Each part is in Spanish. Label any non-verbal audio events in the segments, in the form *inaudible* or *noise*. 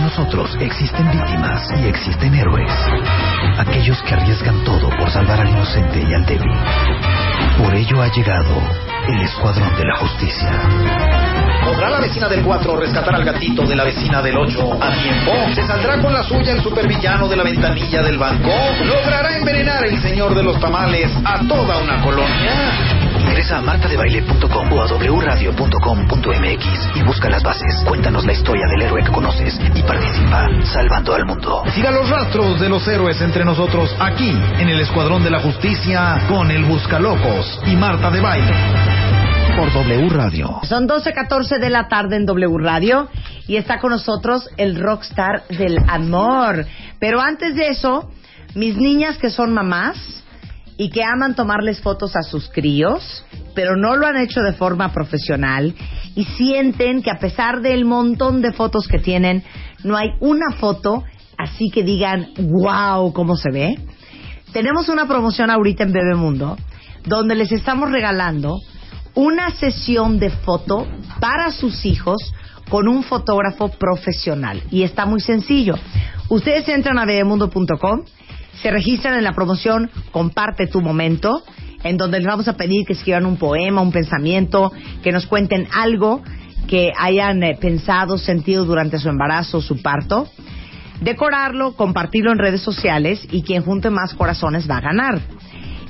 Nosotros existen víctimas y existen héroes. Aquellos que arriesgan todo por salvar al inocente y al débil. Por ello ha llegado el Escuadrón de la Justicia. ¿Podrá la vecina del 4 rescatar al gatito de la vecina del 8 a tiempo? ¿Se saldrá con la suya el supervillano de la ventanilla del banco? ¿Logrará envenenar el señor de los tamales a toda una colonia? Ingresa a martadebaile.com o a wradio.com.mx y busca las bases. Cuéntanos la historia del héroe que conoces y participa salvando al mundo. Siga los rastros de los héroes entre nosotros aquí en el Escuadrón de la Justicia con el Buscalocos y Marta de Baile. Por W Radio. Son 12.14 de la tarde en W Radio y está con nosotros el rockstar del amor. Pero antes de eso, mis niñas que son mamás y que aman tomarles fotos a sus críos, pero no lo han hecho de forma profesional y sienten que a pesar del montón de fotos que tienen, no hay una foto así que digan, wow, ¿cómo se ve? Tenemos una promoción ahorita en Bebemundo donde les estamos regalando una sesión de foto para sus hijos con un fotógrafo profesional. Y está muy sencillo. Ustedes entran a bebemundo.com, se registran en la promoción Comparte tu momento, en donde les vamos a pedir que escriban un poema, un pensamiento, que nos cuenten algo que hayan eh, pensado, sentido durante su embarazo su parto. Decorarlo, compartirlo en redes sociales y quien junte más corazones va a ganar.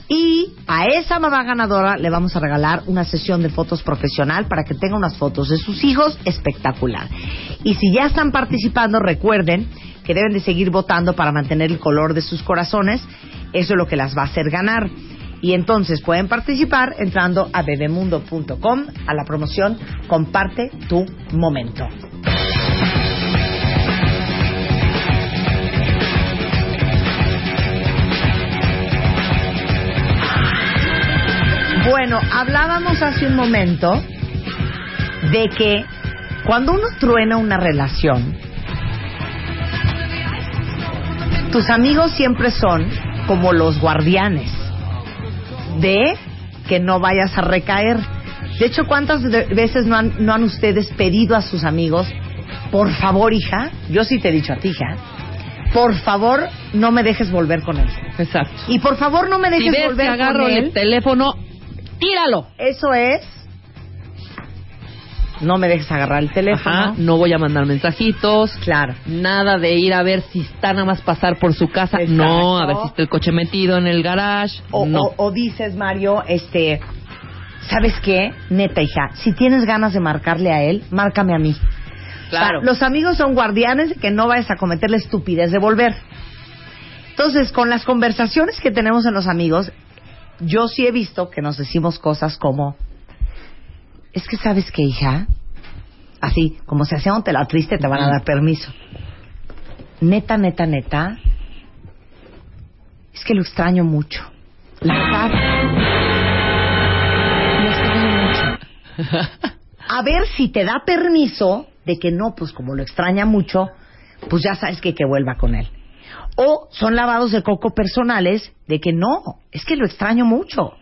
Y a esa mamá ganadora le vamos a regalar una sesión de fotos profesional para que tenga unas fotos de sus hijos espectacular. Y si ya están participando, recuerden que deben de seguir votando para mantener el color de sus corazones. Eso es lo que las va a hacer ganar. Y entonces pueden participar entrando a bebemundo.com a la promoción Comparte tu momento. Bueno, hablábamos hace un momento de que cuando uno truena una relación, tus amigos siempre son como los guardianes de que no vayas a recaer. De hecho, ¿cuántas veces no han, no han ustedes pedido a sus amigos, por favor, hija, yo sí te he dicho a ti, hija, por favor, no me dejes volver con él? Exacto. Y por favor, no me Si dejes ves que volver agarro con él. el teléfono, tíralo. Eso es. No me dejes agarrar el teléfono. Ajá, no voy a mandar mensajitos. Claro. Nada de ir a ver si está nada más pasar por su casa. Exacto. No, a ver si está el coche metido en el garage. O, no. o- o dices, Mario, este, ¿sabes qué? Neta, hija, si tienes ganas de marcarle a él, márcame a mí. claro. O sea, los amigos son guardianes de que no vayas a cometer la estupidez de volver. Entonces, con las conversaciones que tenemos en los amigos, yo sí he visto que nos decimos cosas como, es que sabes qué, hija, así, como si hacíamos la triste, te van a dar permiso. Neta, neta, neta, es que lo extraño mucho. La verdad, lo extraño mucho. *laughs* A ver si te da permiso de que no, pues como lo extraña mucho, pues ya sabes que que vuelva con él. O son lavados de coco personales de que no, es que lo extraño mucho.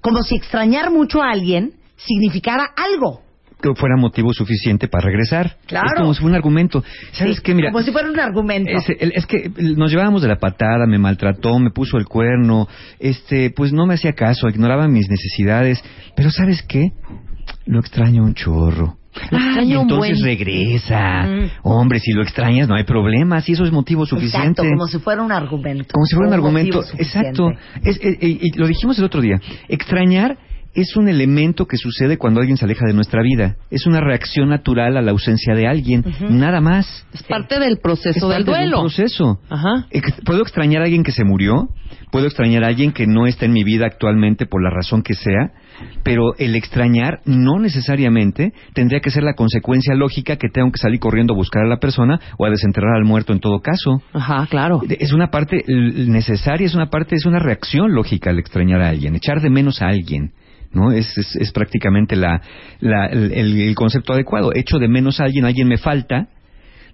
Como si extrañar mucho a alguien significara algo. que fuera motivo suficiente para regresar. Claro. Es como si fuera un argumento. ¿Sabes Sí, qué? Mira, como si fuera un argumento. es, que nos llevábamos de la patada, me maltrató, me puso el cuerno, este, pues no me hacía caso, ignoraba mis necesidades. Pero ¿sabes qué? Lo extraño un chorro. Lo Ah, extraño entonces buen. regresa. Mm. Hombre, si lo extrañas no hay problema, si eso es motivo suficiente. Exacto, como si fuera un argumento. Como si fuera un argumento. Exacto. Es- eh, eh, y lo dijimos el otro día. Extrañar es un elemento que sucede cuando alguien se aleja de nuestra vida. Es una reacción natural a la ausencia de alguien. Nada más. Es parte del proceso Es del parte de un duelo. proceso. Ajá. Puedo extrañar a alguien que se murió, puedo extrañar a alguien que no está en mi vida actualmente por la razón que sea, pero el extrañar no necesariamente tendría que ser la consecuencia lógica que tengo que salir corriendo a buscar a la persona o a desenterrar al muerto en todo caso. Ajá, claro. Es una parte necesaria, es una parte, es una reacción lógica al extrañar a alguien, echar de menos a alguien. ¿No? Es, es, es prácticamente la, la- el, concepto adecuado. Echo de menos a alguien, alguien me falta,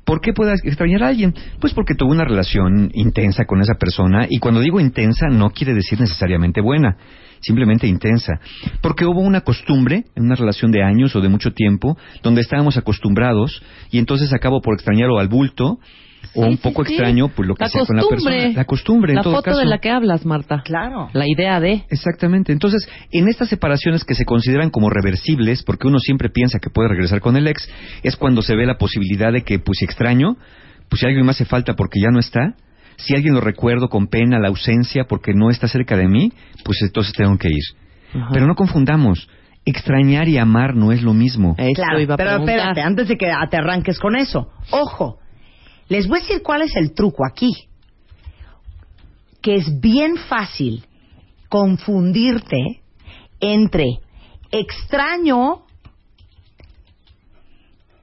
¿Por qué puedo extrañar a alguien? Pues porque tuve una relación intensa con esa persona y cuando digo intensa no quiere decir necesariamente buena. simplemente intensa. Porque hubo una costumbre, en una relación de años o de mucho tiempo, donde estábamos acostumbrados y entonces acabo por extrañarlo al bulto o Sí, un poco sí. extraño pues lo que La sea con la persona. La costumbre, en La todo foto caso. de la que hablas, Marta. Claro. La idea de... Exactamente. Entonces, en estas separaciones que se consideran como reversibles, porque uno siempre piensa que puede regresar con el ex, es cuando se ve la posibilidad de que, pues, si extraño, pues si alguien me hace falta porque ya no está, si alguien lo recuerdo con pena, la ausencia porque no está cerca de mí, pues entonces tengo que ir. Ajá. Pero no confundamos. Extrañar y amar no es lo mismo. Claro, iba a pero preguntar. espérate, antes de que te arranques con eso, ojo, les voy a decir cuál es el truco aquí. Que es bien fácil confundirte entre extraño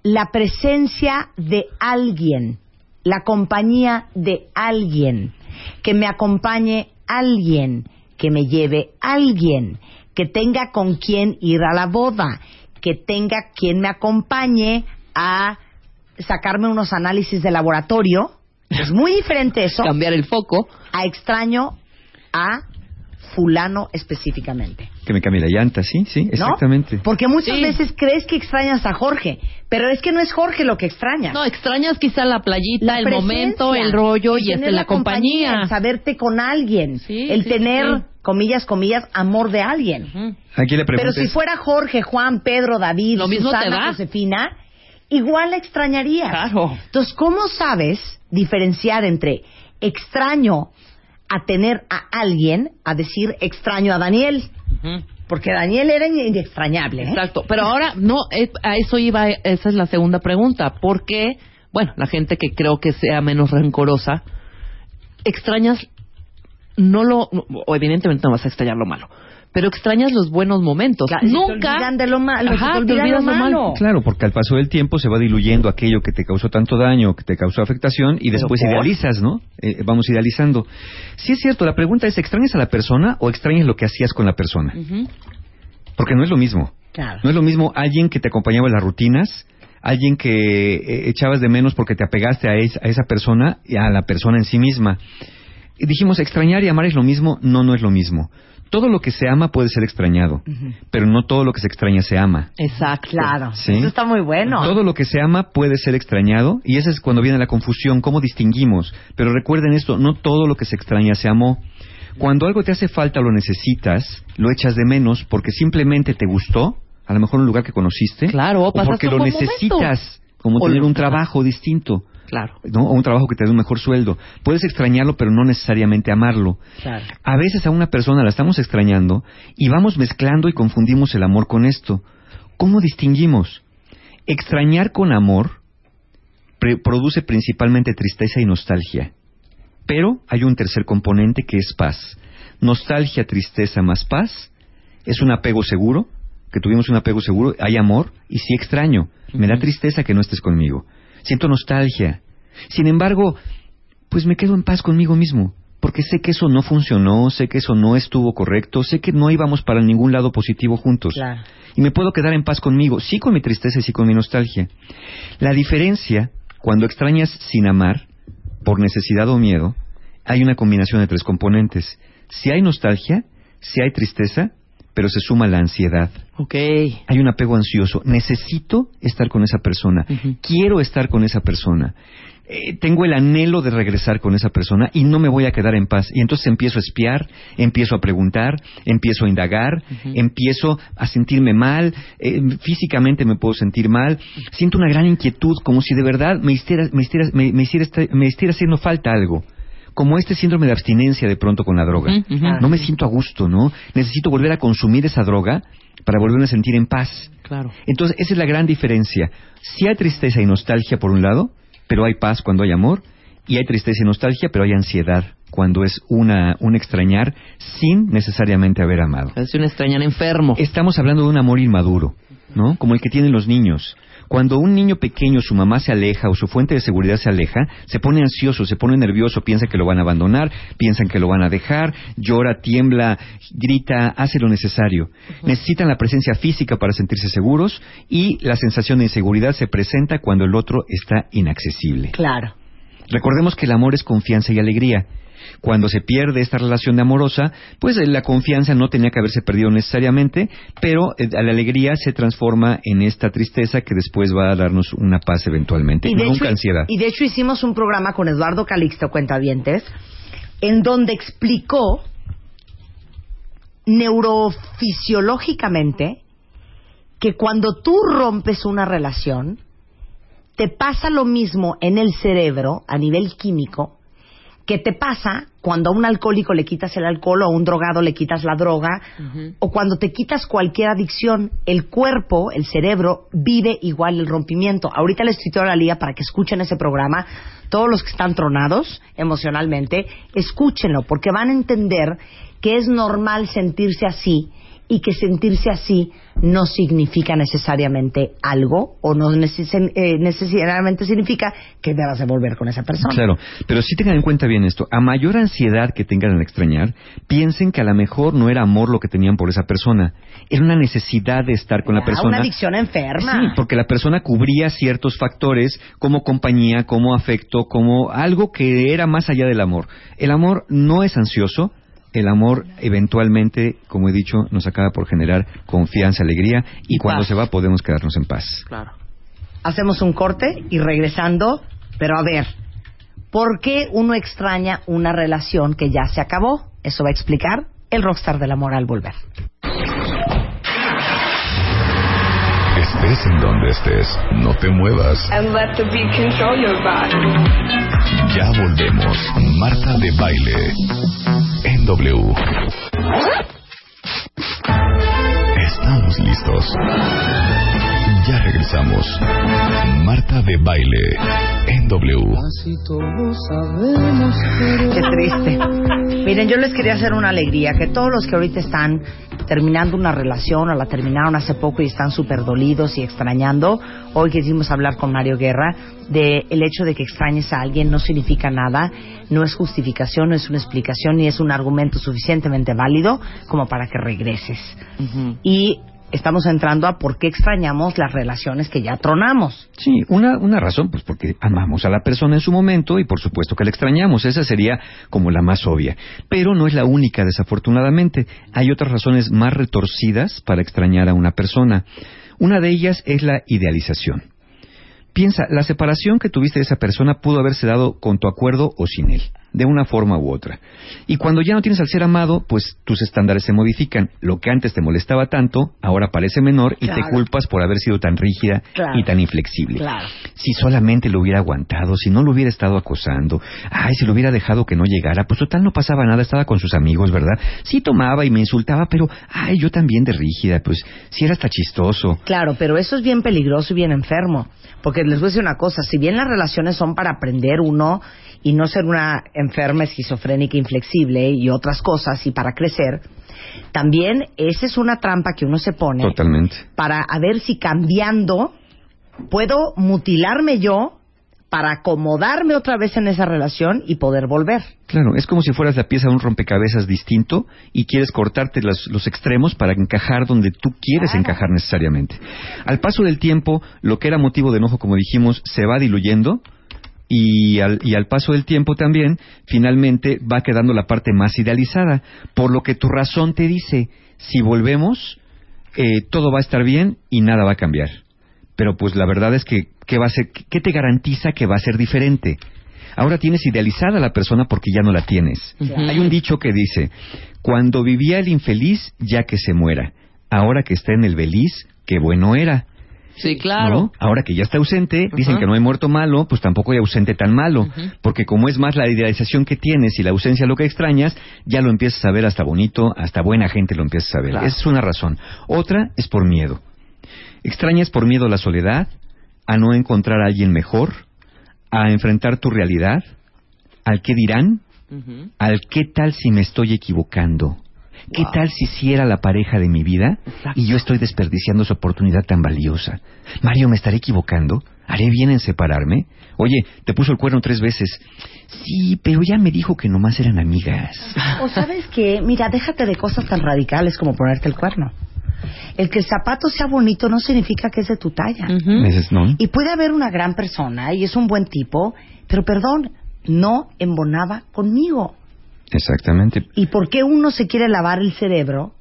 la presencia de alguien, la compañía de alguien, que me acompañe alguien, que me lleve alguien, que tenga con quien ir a la boda, que tenga quien me acompañe a sacarme unos análisis de laboratorio. Es muy diferente eso Cambiar el foco. a extraño a fulano específicamente. Que me cambie la llanta, sí, sí, ¿no? exactamente. Porque muchas Sí. veces crees que extrañas a Jorge, pero es que no es Jorge lo que extrañas. No, extrañas quizá la playita, La el momento, el rollo y este, la compañía. el saberte con alguien, Sí, el sí, tener, sí. comillas, comillas, amor de alguien. Ujú. Aquí le Pero si fuera Jorge, Juan, Pedro, David, Lo mismo te Susana. Josefina, igual la extrañarías. Claro. Entonces, ¿cómo sabes diferenciar entre extraño a tener a alguien a decir extraño a Daniel? Porque Daniel era inextrañable. ¿eh? Exacto. Pero ahora, no, eh, a eso iba, esa es la segunda pregunta. ¿Por qué, bueno, la gente que creo que sea menos rencorosa, extrañas, no lo, o evidentemente no vas a extrañar lo malo, pero extrañas los buenos momentos. Claro, se te Nunca. olvidan de lo malo, se te Ajá, te olvida olvidas lo lo malo. malo. Claro, porque al paso del tiempo se va diluyendo aquello que te causó tanto daño, que te causó afectación, y después ¿por? idealizas, ¿no? Eh, vamos idealizando. Sí es cierto, la pregunta es, ¿extrañas a la persona o extrañas lo que hacías con la persona? Porque no es lo mismo. Claro. No es lo mismo alguien que te acompañaba en las rutinas, alguien que eh, echabas de menos porque te apegaste a, es- a esa persona y a la persona en sí misma. Y dijimos, extrañar y amar es lo mismo. No, no es lo mismo. Todo lo que se ama puede ser extrañado, pero no todo lo que se extraña se ama. Exacto. Claro, Sí. eso está muy bueno. Todo lo que se ama puede ser extrañado y esa es cuando viene la confusión, cómo distinguimos. Pero recuerden esto, no todo lo que se extraña se amó. Cuando algo te hace falta o lo necesitas, lo echas de menos porque simplemente te gustó, a lo mejor un lugar que conociste, Claro, o porque lo necesitas, como O tener un trabajo distinto. Claro. ¿no? o un trabajo que te dé un mejor sueldo. Puedes extrañarlo, pero no necesariamente amarlo. Claro. A veces a una persona la estamos extrañando y vamos mezclando y confundimos el amor con esto. ¿Cómo distinguimos? Extrañar con amor pre- produce principalmente tristeza y nostalgia. Pero hay un tercer componente que es paz. Nostalgia, tristeza más paz es un apego seguro, que tuvimos un apego seguro, hay amor y sí extraño. Me da tristeza que no estés conmigo. Siento nostalgia. Sin embargo, pues me quedo en paz conmigo mismo, porque sé que eso no funcionó, sé que eso no estuvo correcto, sé que no íbamos para ningún lado positivo juntos. Claro. Y me puedo quedar en paz conmigo, sí con mi tristeza y sí con mi nostalgia. La diferencia, cuando extrañas sin amar, por necesidad o miedo, hay una combinación de tres componentes. Si hay nostalgia, si hay tristeza, pero se suma la ansiedad. Ok. Hay un apego ansioso. Necesito estar con esa persona. Quiero estar con esa persona. Eh, tengo el anhelo de regresar con esa persona y no me voy a quedar en paz. Y entonces empiezo a espiar, empiezo a preguntar, empiezo a indagar, empiezo a sentirme mal, eh, físicamente me puedo sentir mal, siento una gran inquietud, como si de verdad me hiciera, me hiciera, me, me hiciera, esta- me hiciera haciendo falta algo. Como este síndrome de abstinencia de pronto con la droga. No me siento a gusto, ¿no? Necesito volver a consumir esa droga para volverme a sentir en paz. Claro. Entonces, esa es la gran diferencia. Si hay tristeza y nostalgia por un lado, pero hay paz cuando hay amor, y hay tristeza y nostalgia, pero hay ansiedad cuando es una, un extrañar sin necesariamente haber amado. Es un extrañar enfermo. Estamos hablando de un amor inmaduro, ¿no? Como el que tienen los niños. Cuando un niño pequeño, su mamá se aleja o su fuente de seguridad se aleja, se pone ansioso, se pone nervioso, piensa que lo van a abandonar, piensan que lo van a dejar, llora, tiembla, grita, hace lo necesario. Necesitan la presencia física para sentirse seguros y la sensación de inseguridad se presenta cuando el otro está inaccesible. Claro. Recordemos que el amor es confianza y alegría. Cuando se pierde esta relación de amorosa, pues eh, la confianza no tenía que haberse perdido necesariamente, pero eh, la alegría se transforma en esta tristeza que después va a darnos una paz eventualmente, y nunca ansiedad. Y de hecho hicimos un programa con Eduardo Calixto Cuentavientes, en donde explicó neurofisiológicamente que cuando tú rompes una relación, te pasa lo mismo en el cerebro a nivel químico que te pasa cuando a un alcohólico le quitas el alcohol o a un drogado le quitas la droga o cuando te quitas cualquier adicción, el cuerpo, el cerebro vive igual el rompimiento. Ahorita les cito a la liga para que escuchen ese programa, todos los que están tronados emocionalmente, escúchenlo porque van a entender que es normal sentirse así y que sentirse así no significa necesariamente algo o no eh, necesariamente significa que debas de volver con esa persona. Claro, pero sí tengan en cuenta bien esto. A mayor ansiedad que tengan al extrañar, piensen que a lo mejor no era amor lo que tenían por esa persona, era una necesidad de estar con la persona. Una adicción enferma. Sí, porque la persona cubría ciertos factores como compañía, como afecto, como algo que era más allá del amor. El amor no es ansioso, el amor eventualmente, como he dicho, nos acaba por generar confianza, alegría y, cuando se va podemos quedarnos en paz. Claro. Hacemos un corte y regresando, pero a ver, ¿por qué uno extraña una relación que ya se acabó? Eso va a explicar el rockstar del amor al volver. Estés en donde estés, no te muevas. Ya volvemos. Marta de baile. En W. Estamos listos. Ya regresamos. Marta de baile en W. Qué triste. Miren, yo les quería hacer una alegría que todos los que ahorita están terminando una relación o la terminaron hace poco y están súper dolidos y extrañando, hoy quisimos hablar con Mario Guerra de el hecho de que extrañes a alguien no significa nada, no es justificación, no es una explicación ni es un argumento suficientemente válido como para que regreses. Y estamos entrando a por qué extrañamos las relaciones que ya tronamos. Sí, una, una razón, pues porque amamos a la persona en su momento y por supuesto que la extrañamos. Esa sería como la más obvia. Pero no es la única, desafortunadamente. Hay otras razones más retorcidas para extrañar a una persona. Una de ellas es la idealización. Piensa, la separación que tuviste de esa persona pudo haberse dado con tu acuerdo o sin él de una forma u otra. Y cuando ya no tienes al ser amado, pues tus estándares se modifican. Lo que antes te molestaba tanto, ahora parece menor y te culpas por haber sido tan rígida y tan inflexible. Si solamente lo hubiera aguantado, si no lo hubiera estado acosando, ay, si lo hubiera dejado que no llegara, pues total no pasaba nada, estaba con sus amigos, ¿verdad? Sí tomaba y me insultaba, pero, ay, yo también de rígida, pues sí era hasta chistoso. Claro, pero eso es bien peligroso y bien enfermo. Porque les voy a decir una cosa, si bien las relaciones son para aprender uno y no ser una enferma esquizofrénica inflexible y otras cosas y para crecer, también esa es una trampa que uno se pone Totalmente. para a ver si cambiando puedo mutilarme yo para acomodarme otra vez en esa relación y poder volver. Claro, es como si fueras la pieza de un rompecabezas distinto y quieres cortarte los, los extremos para encajar donde tú quieres encajar necesariamente. Al paso del tiempo, lo que era motivo de enojo, como dijimos, se va diluyendo y al, y al paso del tiempo también, finalmente va quedando la parte más idealizada, por lo que tu razón te dice, si volvemos, eh, todo va a estar bien y nada va a cambiar. Pero pues la verdad es que, ¿qué, va a ser, ¿qué te garantiza que va a ser diferente? Ahora tienes idealizada a la persona porque ya no la tienes. Hay un dicho que dice, cuando vivía el infeliz, ya que se muera. Ahora que está en el beliz, qué bueno era. Sí, claro. Ahora que ya está ausente, dicen que no hay muerto malo, pues tampoco hay ausente tan malo, porque como es más la idealización que tienes y la ausencia lo que extrañas, ya lo empiezas a ver hasta bonito, hasta buena gente lo empiezas a ver. Esa es una razón. Otra es por miedo. Extrañas por miedo a la soledad, a no encontrar a alguien mejor, a enfrentar tu realidad, al qué dirán, al qué tal si me estoy equivocando. ¿Qué tal si hiciera la pareja de mi vida y yo estoy desperdiciando esa oportunidad tan valiosa? Mario, ¿me estaré equivocando? ¿Haré bien en separarme? Oye, te puso el cuerno tres veces. Sí, pero ya me dijo que nomás eran amigas. O sabes qué, mira, déjate de cosas tan radicales como ponerte el cuerno. El que el zapato sea bonito no significa que es de tu talla. no. Y puede haber una gran persona y es un buen tipo, pero perdón, no embonaba conmigo. Exactamente. ¿Y por qué uno se quiere lavar el cerebro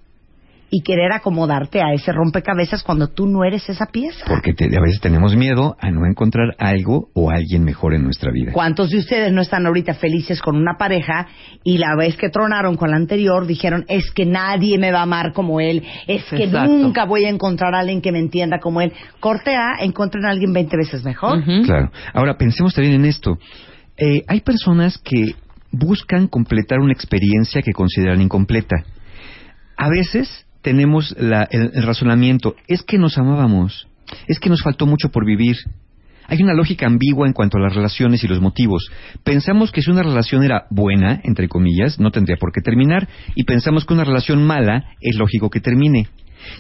y querer acomodarte a ese rompecabezas cuando tú no eres esa pieza? Porque te- a veces tenemos miedo a no encontrar algo o alguien mejor en nuestra vida. ¿Cuántos de ustedes no están ahorita felices con una pareja y la vez que tronaron con la anterior dijeron es que nadie me va a amar como él, es que Exacto. nunca voy a encontrar a alguien que me entienda como él? Corte A, encuentren a alguien 20 veces mejor. Claro. Ahora, pensemos también en esto. Eh, hay personas que buscan completar una experiencia que consideran incompleta. A veces tenemos la- el, razonamiento, es que nos amábamos, es que nos faltó mucho por vivir. Hay una lógica ambigua en cuanto a las relaciones y los motivos. Pensamos que si una relación era buena, entre comillas, no tendría por qué terminar, y pensamos que una relación mala es lógico que termine.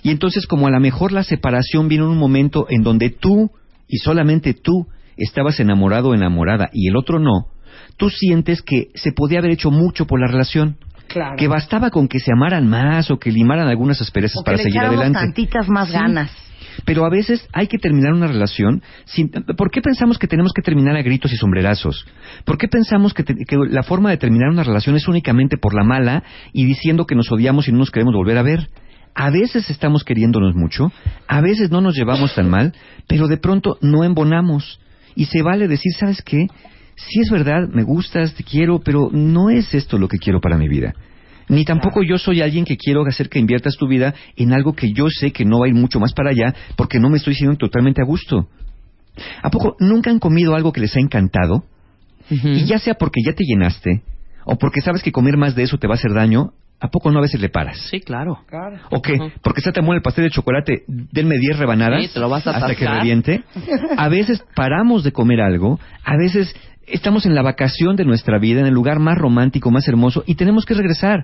Y entonces, como a lo mejor la separación viene en un momento en donde tú, y solamente tú, estabas enamorado o enamorada y el otro no, tú sientes que se podía haber hecho mucho por la relación. Claro. Que bastaba con que se amaran más o que limaran algunas asperezas O que para le seguir adelante. tantitas más Sí. ganas. Pero a veces hay que terminar una relación sin... ¿Por qué pensamos que tenemos que terminar a gritos y sombrerazos? ¿Por qué pensamos que, te- que la forma de terminar una relación es únicamente por la mala y diciendo que nos odiamos y no nos queremos volver a ver? A veces estamos queriéndonos mucho, a veces no nos llevamos tan mal, pero de pronto no embonamos. Y se vale decir, ¿sabes qué? Sí es verdad, me gustas, te quiero, pero no es esto lo que quiero para mi vida. Ni tampoco yo soy alguien que quiero hacer que inviertas tu vida en algo que yo sé que no va a ir mucho más para allá porque no me estoy sintiendo totalmente a gusto. ¿A poco nunca han comido algo que les ha encantado? Y ya sea porque ya te llenaste o porque sabes que comer más de eso te va a hacer daño, ¿a poco no a veces le paras? Sí, claro. ¿O qué? Porque está tan bueno el pastel de chocolate, denme 10 rebanadas Sí, te lo vas a hasta que reviente. *laughs* A veces paramos de comer algo, a veces estamos en la vacación de nuestra vida, en el lugar más romántico, más hermoso, y tenemos que regresar.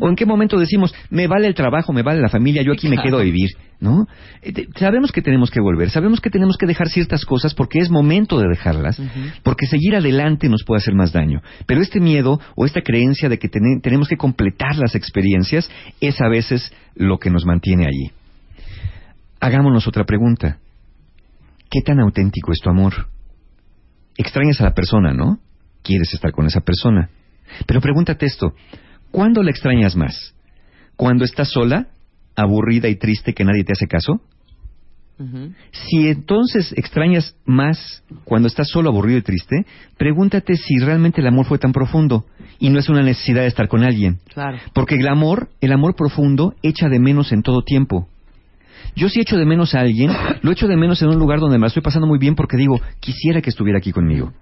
¿O en qué momento decimos, me vale el trabajo, me vale la familia, yo aquí me quedo a vivir? ¿No? Eh, Sabemos que tenemos que volver, sabemos que tenemos que dejar ciertas cosas porque es momento de dejarlas, porque seguir adelante nos puede hacer más daño. Pero este miedo o esta creencia de que tene- tenemos que completar las experiencias es a veces lo que nos mantiene allí. Hagámonos otra pregunta. ¿Qué tan auténtico es tu amor? Extrañas a la persona, ¿no? Quieres estar con esa persona. Pero pregúntate esto, ¿cuándo la extrañas más? ¿Cuando estás sola, aburrida y triste que nadie te hace caso? Si entonces extrañas más cuando estás solo, aburrido y triste, pregúntate si realmente el amor fue tan profundo y no es una necesidad de estar con alguien. Claro. Porque el amor, el amor profundo, echa de menos en todo tiempo. Yo si echo de menos a alguien, lo echo de menos en un lugar donde me la estoy pasando muy bien porque digo, quisiera que estuviera aquí conmigo.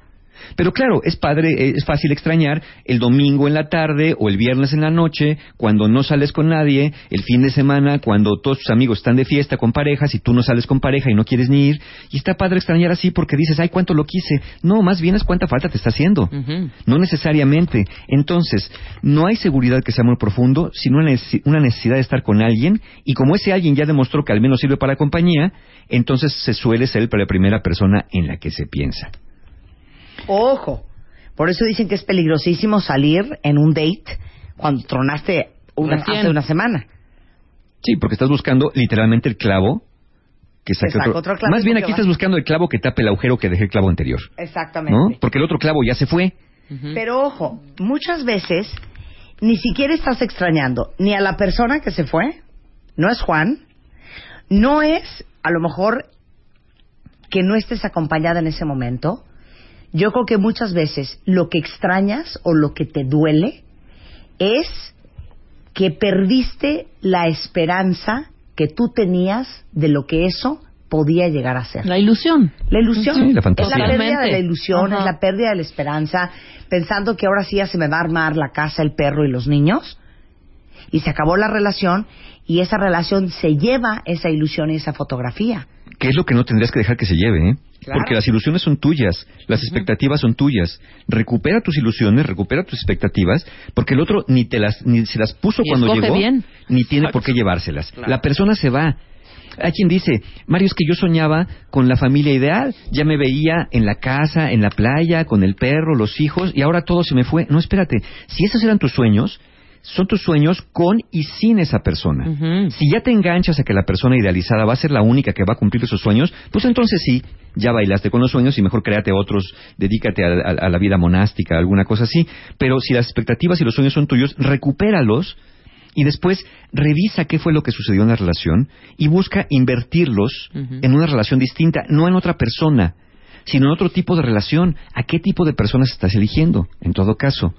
Pero claro, es padre, eh, es fácil extrañar el domingo en la tarde o el viernes en la noche, cuando no sales con nadie, el fin de semana, cuando todos tus amigos están de fiesta con parejas y tú no sales con pareja y no quieres ni ir. Y está padre extrañar así porque dices, ay, cuánto lo quise. No, más bien es cuánta falta te está haciendo. No necesariamente. Entonces, no hay seguridad que sea amor profundo, sino una necesi- una necesidad de estar con alguien, y como ese alguien ya demostró que al menos sirve para compañía, entonces se suele ser la primera persona en la que se piensa. Ojo. Por eso dicen que es peligrosísimo salir en un date cuando tronaste una, hace una semana. Sí, porque estás buscando literalmente el clavo que saque saca otro. otro clavo Más bien aquí estás buscando el clavo que tape el agujero que dejé el clavo anterior. Exactamente. ¿No? Porque el otro clavo ya se fue. Pero ojo, muchas veces ni siquiera estás extrañando ni a la persona que se fue, no es Juan, no es a lo mejor que no estés acompañada en ese momento. Yo creo que muchas veces lo que extrañas o lo que te duele es que perdiste la esperanza que tú tenías de lo que eso podía llegar a ser. La ilusión. La ilusión. Sí, la es fantasía. la pérdida de la ilusión, Ajá. es la pérdida de la esperanza, pensando que ahora sí ya se me va a armar la casa, el perro y los niños. Y se acabó la relación y esa relación se lleva esa ilusión y esa fotografía. Que es lo que no tendrías que dejar que se lleve, ¿eh? Claro. Porque las ilusiones son tuyas, las expectativas son tuyas. Recupera tus ilusiones, recupera tus expectativas, porque el otro ni te las ni se las puso Y cuando llegó, bien. ni tiene Exacto. por qué llevárselas. Claro. La persona se va. Hay quien dice, Mario, es que yo soñaba con la familia ideal, ya me veía en la casa, en la playa, con el perro, los hijos, y ahora todo se me fue. No, espérate, si esos eran tus sueños, son tus sueños con y sin esa persona. Si ya te enganchas a que la persona idealizada va a ser la única que va a cumplir esos sueños, pues entonces sí, ya bailaste con los sueños y mejor créate otros, dedícate a, a- a la vida monástica, alguna cosa así. Pero si las expectativas y los sueños son tuyos, recupéralos y después revisa qué fue lo que sucedió en la relación y busca invertirlos en una relación distinta, no en otra persona, sino en otro tipo de relación. ¿A qué tipo de personas estás eligiendo? En todo caso.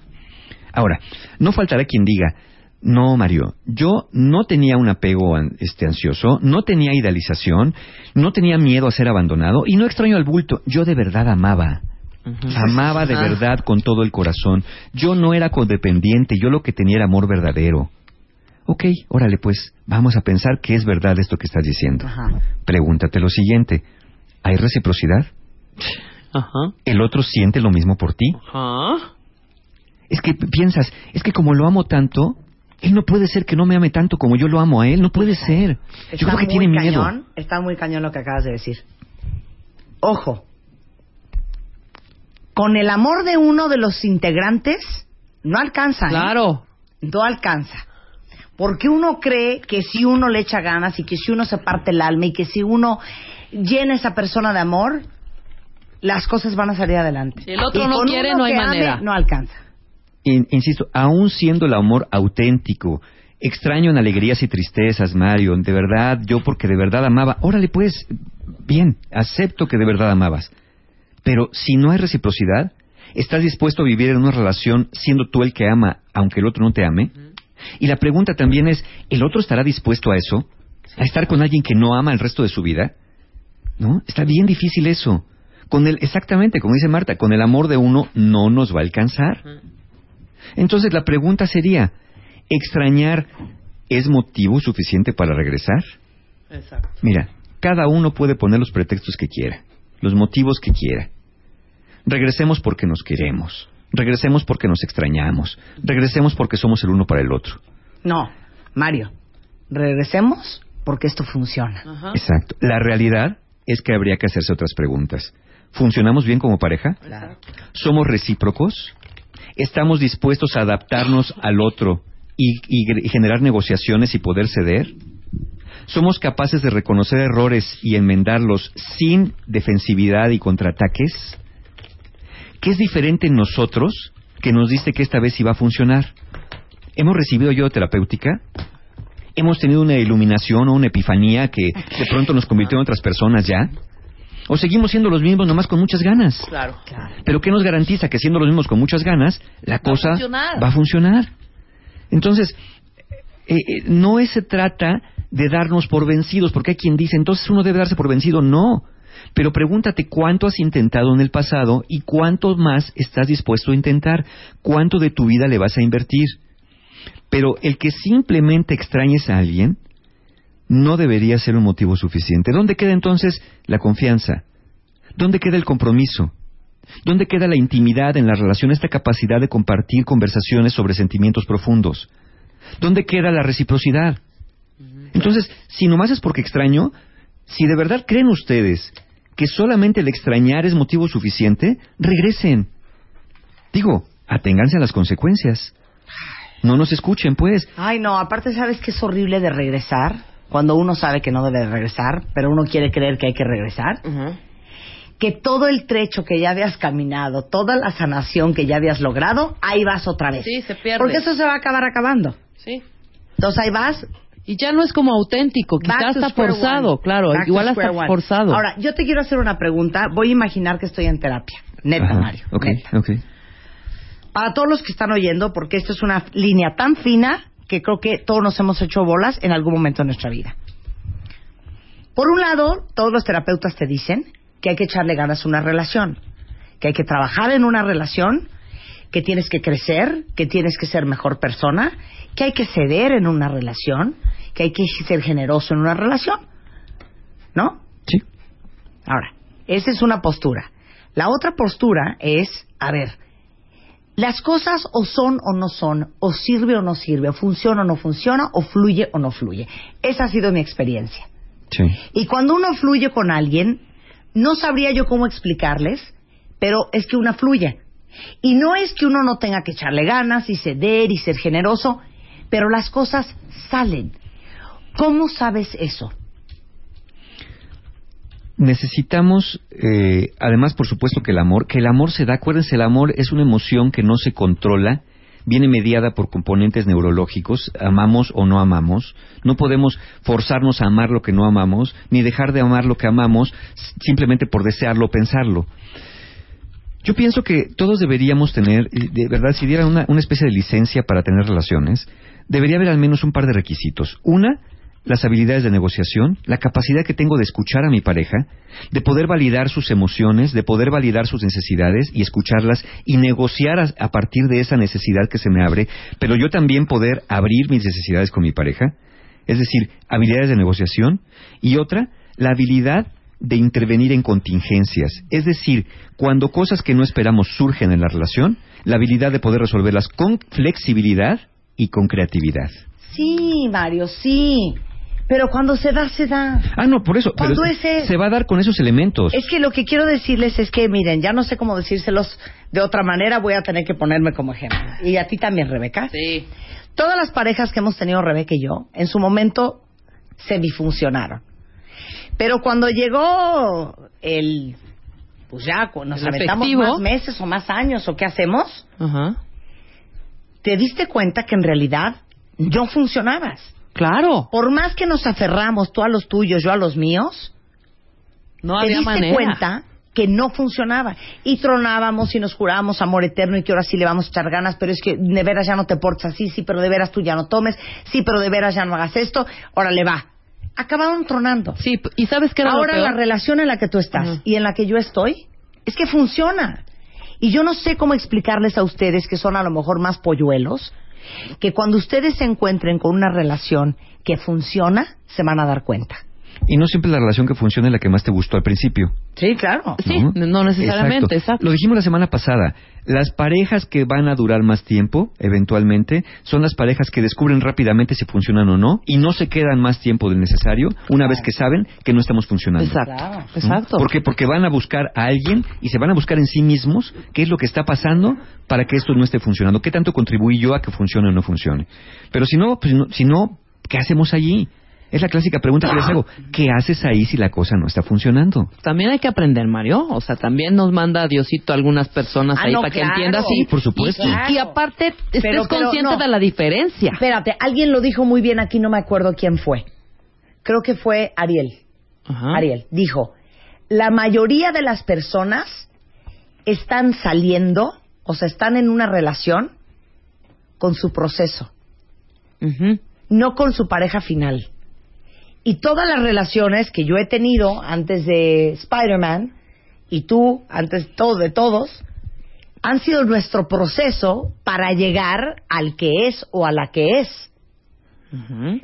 Ahora, no faltará quien diga, no, Mario, yo no tenía un apego este, ansioso, no tenía idealización, no tenía miedo a ser abandonado y no extraño al bulto. Yo de verdad amaba. Amaba de Ah. verdad con todo el corazón. Yo no era codependiente, yo lo que tenía era amor verdadero. Ok, órale pues, vamos a pensar que es verdad esto que estás diciendo. Pregúntate lo siguiente, ¿hay reciprocidad? ¿El otro siente lo mismo por ti? Es que piensas, es que como lo amo tanto, él no puede ser que no me ame tanto como yo lo amo a él, no puede ser. Yo creo que tiene miedo. cañón, está muy cañón lo que acabas de decir. Ojo, con el amor de uno de los integrantes no alcanza. ¿eh? Claro. No alcanza. Porque uno cree que si uno le echa ganas y que si uno se parte el alma y que si uno llena a esa persona de amor, las cosas van a salir adelante. Si el otro Y no con quiere, uno no hay que ame, manera. no alcanza. In- insisto, aún siendo el amor auténtico, extraño en alegrías y tristezas, Mario, de verdad, yo porque de verdad amaba, órale pues, bien, acepto que de verdad amabas. Pero si no hay reciprocidad, ¿estás dispuesto a vivir en una relación siendo tú el que ama, aunque el otro no te ame? Y la pregunta también es, ¿el otro estará dispuesto a eso? ¿A estar con alguien que no ama el resto de su vida? ¿No? Está bien difícil eso. Con el, exactamente, como dice Marta, con el amor de uno no nos va a alcanzar. Entonces la pregunta sería, ¿extrañar es motivo suficiente para regresar? Exacto. Mira, cada uno puede poner los pretextos que quiera, los motivos que quiera. Regresemos porque nos queremos, regresemos porque nos extrañamos, regresemos porque somos el uno para el otro. No, Mario, regresemos porque esto funciona. Ajá. Exacto. La realidad es que habría que hacerse otras preguntas. ¿Funcionamos bien como pareja? Claro. ¿Somos recíprocos? ¿Estamos dispuestos a adaptarnos al otro y, generar negociaciones y poder ceder? ¿Somos capaces de reconocer errores y enmendarlos sin defensividad y contraataques? ¿Qué es diferente en nosotros que nos dice que esta vez iba a funcionar? ¿Hemos recibido ayuda terapéutica? ¿Hemos tenido una iluminación o una epifanía que de pronto nos convirtió en otras personas ya? ¿O seguimos siendo los mismos nomás con muchas ganas? Claro. Pero ¿qué nos garantiza que siendo los mismos con muchas ganas, la cosa funcionar. va a funcionar? Entonces, eh, eh, no es- se trata de darnos por vencidos, porque hay quien dice, entonces uno debe darse por vencido. No. Pero pregúntate cuánto has intentado en el pasado y cuánto más estás dispuesto a intentar, cuánto de tu vida le vas a invertir. Pero el que simplemente extrañes a alguien no debería ser un motivo suficiente. ¿Dónde queda entonces la confianza? ¿Dónde queda el compromiso? ¿Dónde queda la intimidad en la relación, esta capacidad de compartir conversaciones sobre sentimientos profundos? ¿Dónde queda la reciprocidad? Entonces, si nomás es porque extraño, si de verdad creen ustedes que solamente el extrañar es motivo suficiente, regresen. Digo, aténganse a las consecuencias. No nos escuchen, pues. Ay, no, aparte, ¿sabes que es horrible de regresar? Cuando uno sabe que no debe de regresar, pero uno quiere creer que hay que regresar. Que todo el trecho que ya habías caminado, toda la sanación que ya habías logrado, ahí vas otra vez. Sí, se pierde. Porque eso se va a acabar acabando. Sí. Entonces ahí vas. Y ya no es como auténtico, quizás está forzado, one. claro, Back igual one. forzado. Ahora, yo te quiero hacer una pregunta. Voy a imaginar que estoy en terapia. Neta, Ajá, Mario. Ok, neta. ok. Para todos los que están oyendo, porque esto es una línea tan fina que creo que todos nos hemos hecho bolas en algún momento de nuestra vida. Por un lado, todos los terapeutas te dicen que hay que echarle ganas a una relación, que hay que trabajar en una relación, que tienes que crecer, que tienes que ser mejor persona, que hay que ceder en una relación, que hay que ser generoso en una relación. ¿No? Sí. Ahora, esa es una postura. La otra postura es, a ver, las cosas o son o no son, o sirve o no sirve, o funciona o no funciona, o fluye o no fluye. Esa ha sido mi experiencia. Sí. Y cuando uno fluye con alguien, no sabría yo cómo explicarles, pero es que una fluye. Y no es que uno no tenga que echarle ganas y ceder y ser generoso, pero las cosas salen. ¿Cómo sabes eso? Necesitamos, eh, además, por supuesto, que el amor, que el amor se da, acuérdense, el amor es una emoción que no se controla, viene mediada por componentes neurológicos, amamos o no amamos, no podemos forzarnos a amar lo que no amamos, ni dejar de amar lo que amamos simplemente por desearlo o pensarlo. Yo pienso que todos deberíamos tener, de verdad, si dieran una, una especie de licencia para tener relaciones, debería haber al menos un par de requisitos. Una, las habilidades de negociación, la capacidad que tengo de escuchar a mi pareja, de poder validar sus emociones, de poder validar sus necesidades y escucharlas y negociar a, partir de esa necesidad que se me abre, pero yo también poder abrir mis necesidades con mi pareja, es decir, habilidades de negociación, y otra, la habilidad de intervenir en contingencias, es decir, cuando cosas que no esperamos surgen en la relación, la habilidad de poder resolverlas con flexibilidad y con creatividad. Sí, Mario, sí. Pero cuando se da, se da. Ah, no, por eso. Pero Se va a dar con esos elementos. Es que lo que quiero decirles es que, miren, ya no sé cómo decírselos de otra manera, voy a tener que ponerme como ejemplo. Y a ti también, Rebeca. Sí. Todas las parejas que hemos tenido, Rebeca y yo, en su momento semifuncionaron. Pero cuando llegó el. Pues ya, nos aventamos más meses o más años, ¿o qué hacemos? Ajá. Te diste cuenta que en realidad no funcionabas. Claro. Por más que nos aferramos, tú a los tuyos, yo a los míos, no te había diste cuenta que no funcionaba. Y tronábamos y nos jurábamos amor eterno y que ahora sí le vamos a echar ganas, pero es que de veras ya no te portas así, sí, pero de veras tú ya no tomes, sí, pero de veras ya no hagas esto, ahora le va. Acabaron tronando. Sí, y sabes que ahora la relación en la que tú estás y en la que yo estoy es que funciona. Y yo no sé cómo explicarles a ustedes que son a lo mejor más polluelos, que cuando ustedes se encuentren con una relación que funciona, se van a dar cuenta. Y no siempre la relación que funciona es la que más te gustó al principio. Sí, claro. Sí, no, necesariamente, exacto. Lo dijimos la semana pasada. Las parejas que van a durar más tiempo, eventualmente, son las parejas que descubren rápidamente si funcionan o no y no se quedan más tiempo del necesario una vez que saben que no estamos funcionando. Exacto. Exacto. ¿Por qué? Porque van a buscar a alguien y se van a buscar en sí mismos qué es lo que está pasando para que esto no esté funcionando. ¿Qué tanto contribuí yo a que funcione o no funcione? Pero si no, pues si no, ¿qué hacemos allí? Es la clásica pregunta que les hago. ¿Qué haces ahí si la cosa no está funcionando? También hay que aprender, Mario. O sea, también nos manda Diosito a algunas personas ah, ahí para que entiendas. Sí, por supuesto. Y, aparte, estés consciente de la diferencia. Espérate, alguien lo dijo muy bien aquí, no me acuerdo quién fue. Creo que fue Ariel. Ariel dijo, la mayoría de las personas están saliendo, o sea, están en una relación con su proceso, no con su pareja final. Y todas las relaciones que yo he tenido antes de Spider-Man y tú antes todo de todos han sido nuestro proceso para llegar al que es o a la que es.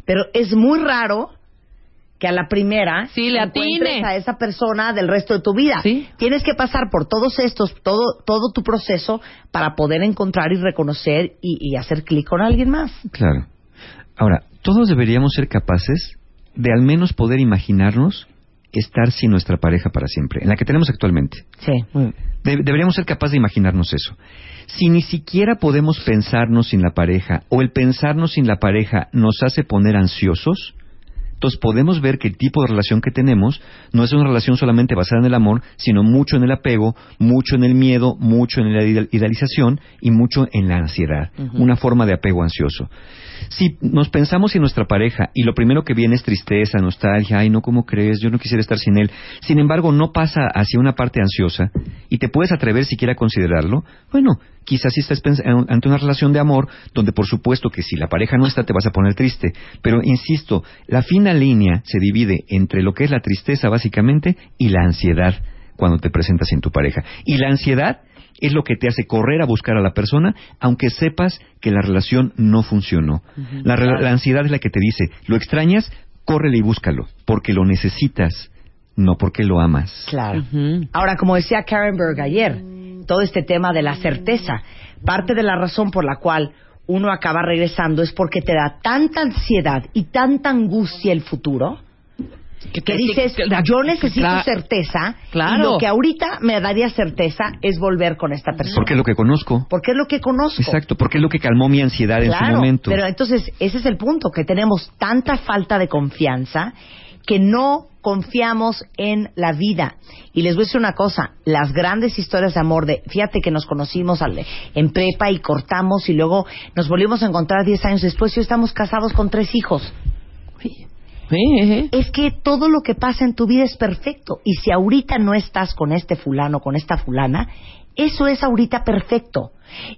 Pero es muy raro que a la primera sí, le encuentres a esa persona del resto de tu vida. Tienes que pasar por todos estos, todo, todo tu proceso para poder encontrar y reconocer y, y hacer clic con alguien más. Claro. Ahora, todos deberíamos ser capaces de al menos poder imaginarnos estar sin nuestra pareja para siempre, en la que tenemos actualmente. Sí. deberíamos ser capaces de imaginarnos eso. Si ni siquiera podemos pensarnos sin la pareja o el pensarnos sin la pareja nos hace poner ansiosos, entonces podemos ver que el tipo de relación que tenemos no es una relación solamente basada en el amor, sino mucho en el apego, mucho en el miedo, mucho en la idealización y mucho en la ansiedad, una forma de apego ansioso. Si nos pensamos en nuestra pareja y lo primero que viene es tristeza, nostalgia, ay, no, ¿cómo crees? Yo no quisiera estar sin él. Sin embargo, no pasa hacia una parte ansiosa y te puedes atrever siquiera a considerarlo, bueno, quizás si estás ante una relación de amor donde por supuesto que si la pareja no está te vas a poner triste. Pero insisto, la fina línea se divide entre lo que es la tristeza básicamente y la ansiedad cuando te presentas sin tu pareja. Y la ansiedad es lo que te hace correr a buscar a la persona, aunque sepas que la relación no funcionó. la, ansiedad es la que te dice, lo extrañas, córrele y búscalo, porque lo necesitas, no porque lo amas. Claro. Ahora, como decía Karen Berg ayer, todo este tema de la certeza, parte de la razón por la cual uno acaba regresando es porque te da tanta ansiedad y tanta angustia el futuro Que, que- dices, que- yo necesito Cla- certeza y Claro. lo que ahorita me daría certeza es volver con esta persona. Porque es lo que conozco. Porque es lo que conozco. Exacto, porque es lo que calmó mi ansiedad en su Claro, momento. pero entonces ese es el punto, que tenemos tanta falta de confianza que no confiamos en la vida. Y les voy a decir una cosa, las grandes historias de amor de, fíjate que nos conocimos al- en prepa y cortamos y luego nos volvimos a encontrar 10 años después y hoy estamos casados con tres hijos. Sí, sí. Es que todo lo que pasa en tu vida es perfecto. Y si ahorita no estás con este fulano, con esta fulana, eso es ahorita perfecto.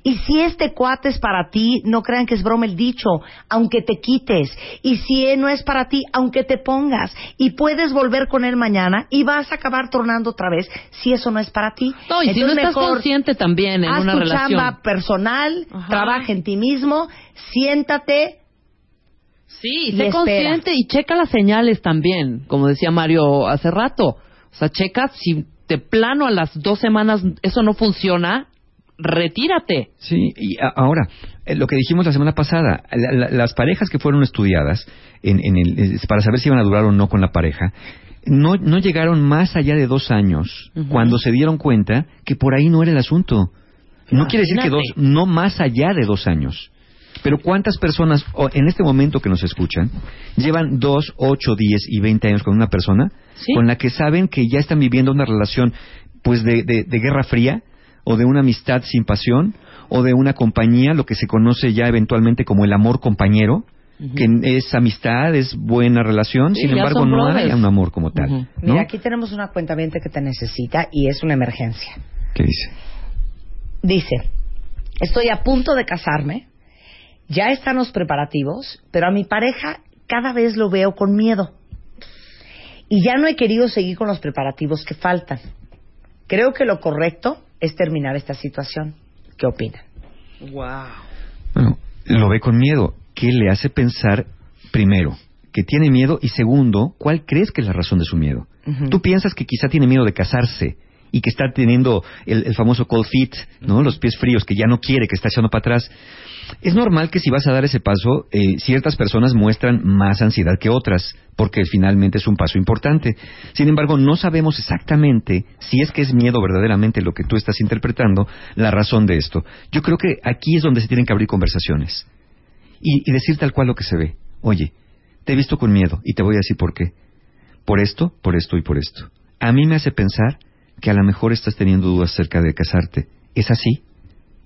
Y si este cuate es para ti, no crean que es broma el dicho, aunque te quites. Y si él no es para ti, aunque te pongas. Y puedes volver con él mañana y vas a acabar tornando otra vez si eso no es para ti. No, y si no Entonces, estás consciente también en haz una tu relación. chamba personal, Ajá. trabaja en ti mismo, siéntate, Sí, sé espera. consciente y checa las señales también, como decía Mario hace rato. O sea, checa si de plano a las dos semanas eso no funciona, retírate. Sí, y a- ahora, eh, lo que dijimos la semana pasada, la- la- las parejas que fueron estudiadas en, en el, es para saber si iban a durar o no con la pareja, no, no llegaron más allá de dos años cuando se dieron cuenta que por ahí no era el asunto. No quiere decir que dos, no más allá de dos años. Pero ¿cuántas personas en este momento que nos escuchan llevan dos, ocho, diez y veinte años con una persona Sí. con la que saben que ya están viviendo una relación pues de, de- de guerra fría o de una amistad sin pasión o de una compañía, lo que se conoce ya eventualmente como el amor compañero, que es amistad, es buena relación, Sí, sin embargo no hay un amor como tal. Ujú. ¿no? Mira, aquí tenemos una cuenta que te necesita y es una emergencia. ¿Qué dice? Dice, estoy a punto de casarme, ya están los preparativos, pero a mi pareja cada vez lo veo con miedo. Y ya no he querido seguir con los preparativos que faltan. Creo que lo correcto es terminar esta situación. ¿Qué opinan? Bueno, lo ve con miedo. ¿Qué le hace pensar, primero, que tiene miedo? Y segundo, ¿cuál crees que es la razón de su miedo? Tú piensas que quizá tiene miedo de casarse y que está teniendo el, el famoso cold feet, ¿no? Los pies fríos, que ya no quiere, que está echando para atrás. Es normal que si vas a dar ese paso, eh, ciertas personas muestran más ansiedad que otras, porque finalmente es un paso importante. Sin embargo, no sabemos exactamente si es que es miedo verdaderamente lo que tú estás interpretando, la razón de esto. Yo creo que aquí es donde se tienen que abrir conversaciones y, y decir tal cual lo que se ve. Oye, te he visto con miedo y te voy a decir por qué. Por esto, por esto y por esto. A mí me hace pensar que a lo mejor estás teniendo dudas acerca de casarte. ¿Es así?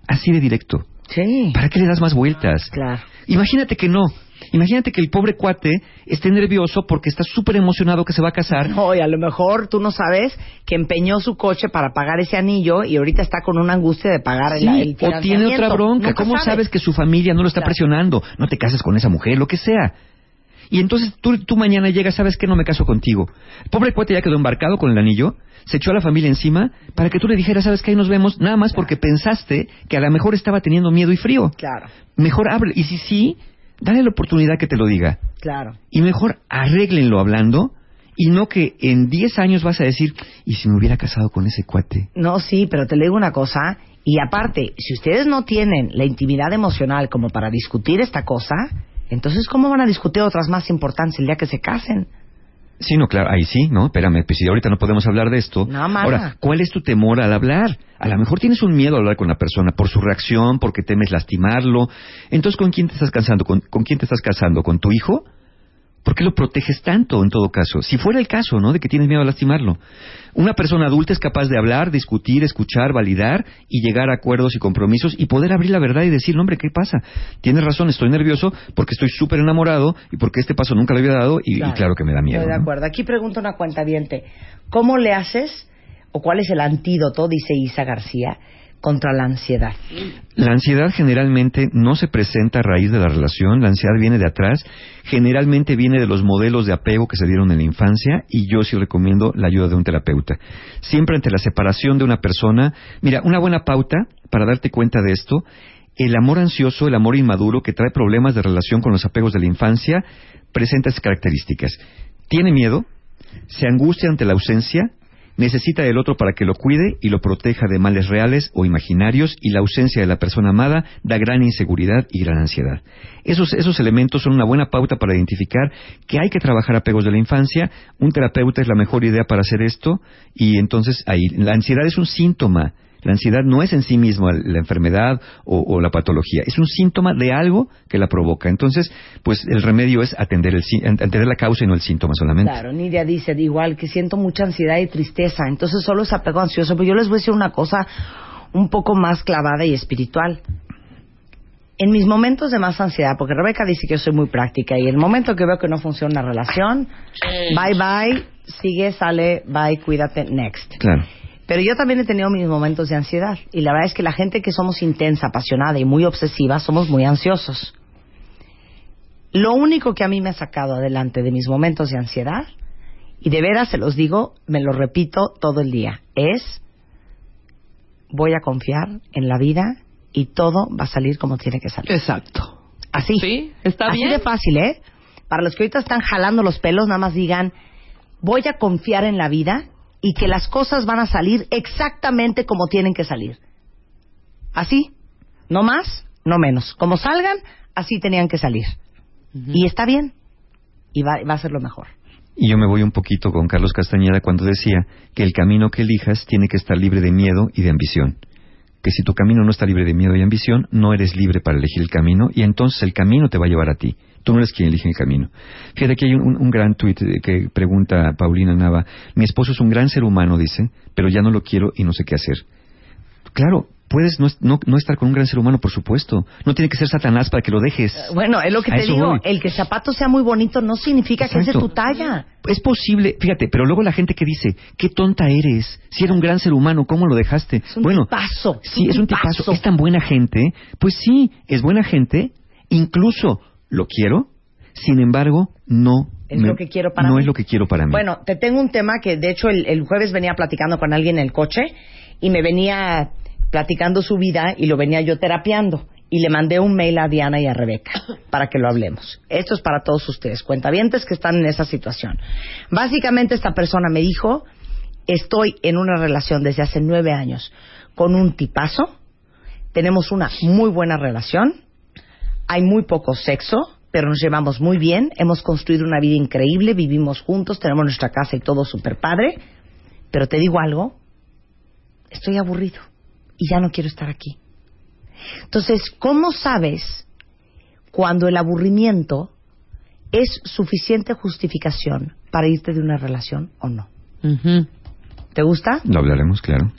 Así de directo. Sí. ¿Para qué le das más vueltas? Claro. Imagínate que no. Imagínate que el pobre cuate esté nervioso porque está súper emocionado que se va a casar. No, y a lo mejor tú no sabes que empeñó su coche para pagar ese anillo y ahorita está con una angustia de pagar el, Sí, el o tiene otra bronca. Nunca ¿Cómo sabes que su familia no lo está Claro. presionando? No te cases con esa mujer, lo que sea. Y entonces tú, tú mañana llegas, ¿sabes qué? No me caso contigo. El pobre cuate ya quedó embarcado con el anillo, se echó a la familia encima para que tú le dijeras, ¿sabes qué? Ahí nos vemos, nada más porque pensaste que a lo mejor estaba teniendo miedo y frío. Claro, Mejor hable. Y si sí, dale la oportunidad que te lo diga. claro. Y mejor arréglenlo hablando y no que en 10 años vas a decir, ¿y si me hubiera casado con ese cuate? No, sí, pero te le digo una cosa. Y aparte, si ustedes no tienen la intimidad emocional como para discutir esta cosa, entonces ¿cómo van a discutir otras más importantes el día que se casen? Sí, no, claro, ahí sí, ¿no? Espérame, pues si ahorita no podemos hablar de esto. No, mana. Ahora, ¿cuál es tu temor al hablar? A lo mejor tienes un miedo al hablar con la persona por su reacción, porque temes lastimarlo. Entonces, ¿con quién te estás casando? ¿Con, con quién te estás casando? ¿Con tu hijo? ¿Por qué lo proteges tanto en todo caso? Si fuera el caso, ¿no? De que tienes miedo a lastimarlo. Una persona adulta es capaz de hablar, discutir, escuchar, validar y llegar a acuerdos y compromisos y poder abrir la verdad y decir, "No, hombre, ¿qué pasa? Tienes razón, estoy nervioso porque estoy súper enamorado y porque este paso nunca lo había dado y y claro, que me da miedo. Estoy de ¿no? acuerdo. Aquí pregunta una cuenta ¿Cómo le haces o cuál es el antídoto, dice Isa García, contra la ansiedad? La ansiedad generalmente no se presenta a raíz de la relación, la ansiedad viene de atrás, generalmente viene de los modelos de apego que se dieron en la infancia y yo sí recomiendo la ayuda de un terapeuta. Siempre ante la separación de una persona, mira, una buena pauta para darte cuenta de esto, el amor ansioso, el amor inmaduro que trae problemas de relación con los apegos de la infancia, presenta estas características. Tiene miedo, se angustia ante la ausencia, necesita del otro para que lo cuide y lo proteja de males reales o imaginarios y la ausencia de la persona amada da gran inseguridad y gran ansiedad. Esos, esos elementos son una buena pauta para identificar que hay que trabajar apegos de la infancia. Un terapeuta es la mejor idea para hacer esto y entonces ahí la ansiedad es un síntoma la ansiedad no es en sí misma la enfermedad o, la patología, es un síntoma de algo que la provoca. Entonces, pues el remedio es atender, el, atender la causa y no el síntoma solamente. Claro, Nidia dice, igual que siento mucha ansiedad y tristeza, entonces solo es apego ansioso. Pero yo les voy a decir una cosa un poco más clavada y espiritual. En mis momentos de más ansiedad, porque Rebeca dice que yo soy muy práctica y el momento que veo que no funciona una relación, bye bye, sigue, sale, bye, cuídate, next. Claro. Pero yo también he tenido mis momentos de ansiedad. Y la verdad es que la gente que somos intensa, apasionada y muy obsesiva, somos muy ansiosos. Lo único que a mí me ha sacado adelante de mis momentos de ansiedad, y de veras se los digo, me lo repito todo el día, es voy a confiar en la vida y todo va a salir como tiene que salir. Exacto. Así. Sí, está Así bien. de fácil, ¿eh? Para los que ahorita están jalando los pelos, nada más digan, voy a confiar en la vida y que las cosas van a salir exactamente como tienen que salir. Así, no más, no menos. Como salgan, así tenían que salir. Y está bien, y va, va a ser lo mejor. Y yo me voy un poquito con Carlos Castañeda cuando decía que el camino que elijas tiene que estar libre de miedo y de ambición. Que si tu camino no está libre de miedo y ambición, no eres libre para elegir el camino y entonces el camino te va a llevar a ti. Tú no eres quien elige el camino. Fíjate que hay un, gran tuit que pregunta Paulina Nava. Mi esposo es un gran ser humano, dice, pero ya no lo quiero y no sé qué hacer. Claro, puedes no, no, estar con un gran ser humano, por supuesto. No tiene que ser Satanás para que lo dejes. Eh, bueno, es lo que te digo. El que el zapato sea muy bonito no significa que es de tu talla. Es posible, fíjate, pero luego la gente que dice, qué tonta eres. Si era un gran ser humano, ¿cómo lo dejaste? Es un bueno, tipazo. Sí, es un tipazo. Es tan buena gente. Pues sí, es buena gente. Incluso lo quiero, sin embargo, no es lo que quiero para no mí. es lo que quiero para mí. Bueno, te tengo un tema que de hecho el, jueves venía platicando con alguien en el coche y me venía platicando su vida y lo venía yo terapiando. Y le mandé un mail a Diana y a Rebeca *coughs* para que lo hablemos. Esto es para todos ustedes, cuentavientes que están en esa situación. Básicamente esta persona me dijo, estoy en una relación desde hace nueve años con un tipazo, tenemos una muy buena relación, hay muy poco sexo, pero nos llevamos muy bien, hemos construido una vida increíble, vivimos juntos, tenemos nuestra casa y todo súper padre, pero te digo algo, estoy aburrido y ya no quiero estar aquí. Entonces, ¿cómo sabes cuando el aburrimiento es suficiente justificación para irte de una relación o no? ¿Te gusta? Lo hablaremos, claro.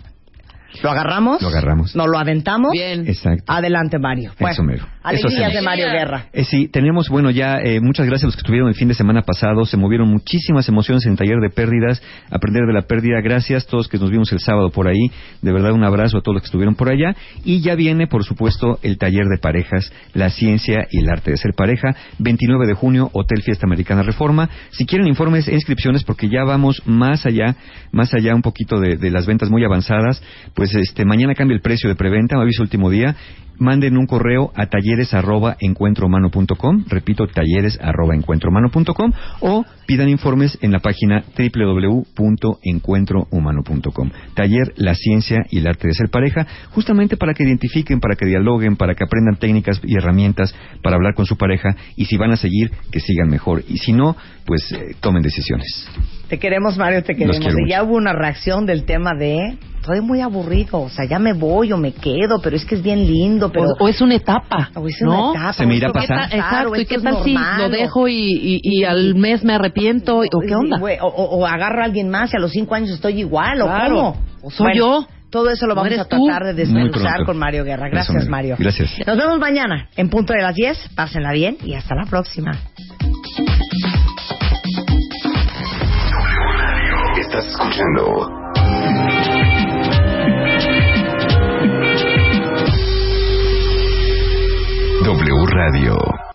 ¿Lo agarramos? Lo agarramos. ¿Nos lo aventamos? Bien. Exacto. Adelante, Mario. Eso mero. Alegrías de Mario Guerra. Eh, sí, tenemos, bueno, ya eh, muchas gracias a los que estuvieron el fin de semana pasado. Se movieron muchísimas emociones en taller de pérdidas, aprender de la pérdida. Gracias a todos que nos vimos el sábado por ahí. De verdad, un abrazo a todos los que estuvieron por allá. Y ya viene, por supuesto, el taller de parejas, la ciencia y el arte de ser pareja. 29 de junio, Hotel Fiesta Americana Reforma. Si quieren informes e inscripciones, porque ya vamos más allá, más allá un poquito de, de las ventas muy avanzadas, pues este mañana cambia el precio de preventa, me aviso último día. Manden un correo a talleres arroba encuentrohumano.com, repito, talleres arroba encuentrohumano.com o pidan informes en la página www.encuentrohumano.com. Taller La Ciencia y el Arte de Ser Pareja, justamente para que identifiquen, para que dialoguen, para que aprendan técnicas y herramientas para hablar con su pareja y si van a seguir, que sigan mejor. Y si no, pues eh, tomen decisiones. Te queremos, Mario, te queremos. Y ya hubo una reacción del tema de, estoy muy aburrido, o sea, ya me voy o me quedo, pero es que es bien lindo, pero... O, es una etapa, o es una etapa. Se me irá a pasar. Exacto, ¿y qué tal si lo dejo y, y, al mes me arrepiento? ¿O qué onda? O, agarro a alguien más y a los cinco años estoy igual, ¿o cómo? ¿O soy yo? Todo eso lo vamos a tratar de desmenuzar con Mario Guerra. Gracias, Mario. Gracias. Nos vemos mañana en punto de las 10. Pásenla bien y hasta la próxima. Estás escuchando W Radio.